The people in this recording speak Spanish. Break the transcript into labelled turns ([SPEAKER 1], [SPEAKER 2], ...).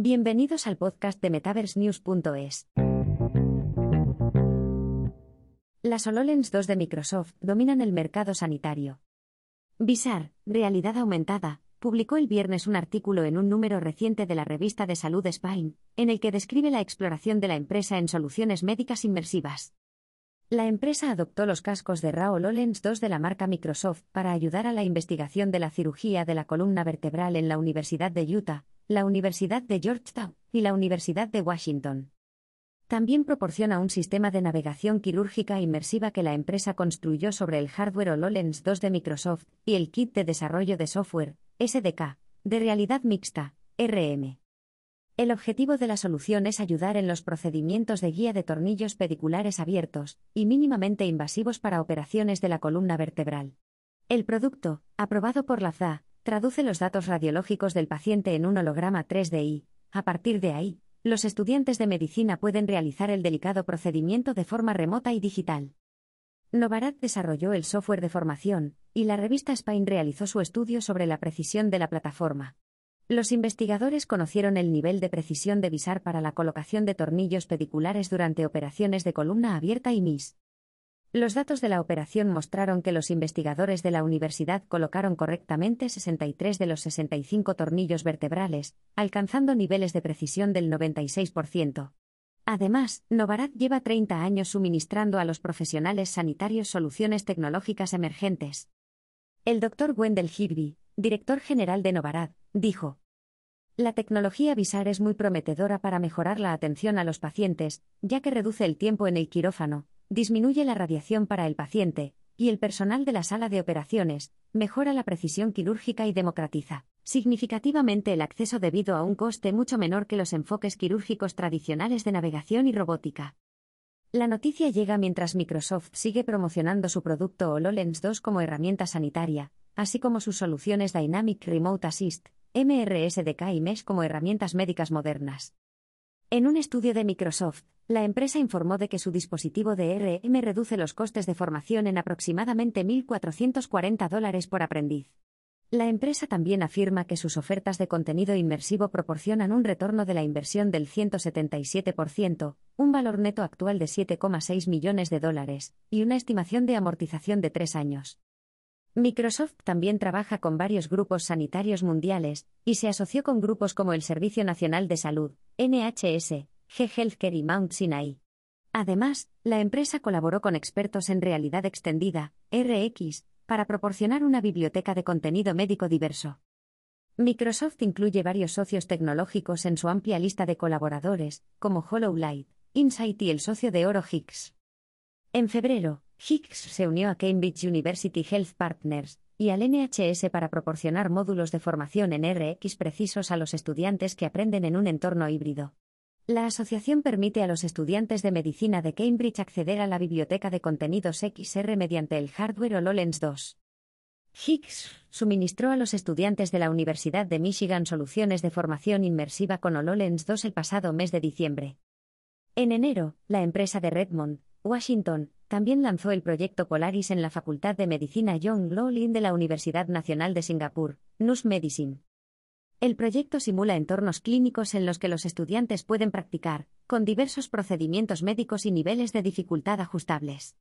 [SPEAKER 1] Bienvenidos al podcast de MetaverseNews.es. Las HoloLens 2 de Microsoft dominan el mercado sanitario. Visar, Realidad Aumentada, publicó el viernes un artículo en un número reciente de la revista de salud Spine, en el que describe la exploración de la empresa en soluciones médicas inmersivas. La empresa adoptó los cascos de RAO HoloLens 2 de la marca Microsoft para ayudar a la investigación de la cirugía de la columna vertebral en la Universidad de Utah, la Universidad de Georgetown y la Universidad de Washington. También proporciona un sistema de navegación quirúrgica inmersiva que la empresa construyó sobre el hardware HoloLens 2 de Microsoft y el kit de desarrollo de software, SDK, de realidad mixta, RM. El objetivo de la solución es ayudar en los procedimientos de guía de tornillos pediculares abiertos y mínimamente invasivos para operaciones de la columna vertebral. El producto, aprobado por la FDA, traduce los datos radiológicos del paciente en un holograma 3D y, a partir de ahí, los estudiantes de medicina pueden realizar el delicado procedimiento de forma remota y digital. Novarad desarrolló el software de formación, y la revista Spine realizó su estudio sobre la precisión de la plataforma. Los investigadores conocieron el nivel de precisión de Visar para la colocación de tornillos pediculares durante operaciones de columna abierta y MIS. Los datos de la operación mostraron que los investigadores de la universidad colocaron correctamente 63 de los 65 tornillos vertebrales, alcanzando niveles de precisión del 96%. Además, Novarad lleva 30 años suministrando a los profesionales sanitarios soluciones tecnológicas emergentes. El Dr. Wendell Hirby, director general de Novarad, dijo: La tecnología Visar es muy prometedora para mejorar la atención a los pacientes, ya que reduce el tiempo en el quirófano, disminuye la radiación para el paciente, y el personal de la sala de operaciones, mejora la precisión quirúrgica y democratiza significativamente el acceso debido a un coste mucho menor que los enfoques quirúrgicos tradicionales de navegación y robótica. La noticia llega mientras Microsoft sigue promocionando su producto HoloLens 2 como herramienta sanitaria, así como sus soluciones Dynamic Remote Assist, MRSDK y Mesh como herramientas médicas modernas. En un estudio de Microsoft, la empresa informó de que su dispositivo de RM reduce los costes de formación en aproximadamente 1.440 dólares por aprendiz. La empresa también afirma que sus ofertas de contenido inmersivo proporcionan un retorno de la inversión del 177%, un valor neto actual de 7,6 millones de dólares, y una estimación de amortización de tres años. Microsoft también trabaja con varios grupos sanitarios mundiales, y se asoció con grupos como el Servicio Nacional de Salud, NHS, G Healthcare y Mount Sinai. Además, la empresa colaboró con expertos en realidad extendida, RX, para proporcionar una biblioteca de contenido médico diverso. Microsoft incluye varios socios tecnológicos en su amplia lista de colaboradores, como HoloLight, Insight y el socio de oro Higgs. En febrero, Higgs se unió a Cambridge University Health Partners y al NHS para proporcionar módulos de formación en RX precisos a los estudiantes que aprenden en un entorno híbrido. La asociación permite a los estudiantes de medicina de Cambridge acceder a la biblioteca de contenidos XR mediante el hardware HoloLens 2. Higgs suministró a los estudiantes de la Universidad de Michigan soluciones de formación inmersiva con HoloLens 2 el pasado mes de diciembre. En enero, la empresa de Redmond, Washington, también lanzó el proyecto Polaris en la Facultad de Medicina John Lin de la Universidad Nacional de Singapur, NUS Medicine. El proyecto simula entornos clínicos en los que los estudiantes pueden practicar, con diversos procedimientos médicos y niveles de dificultad ajustables.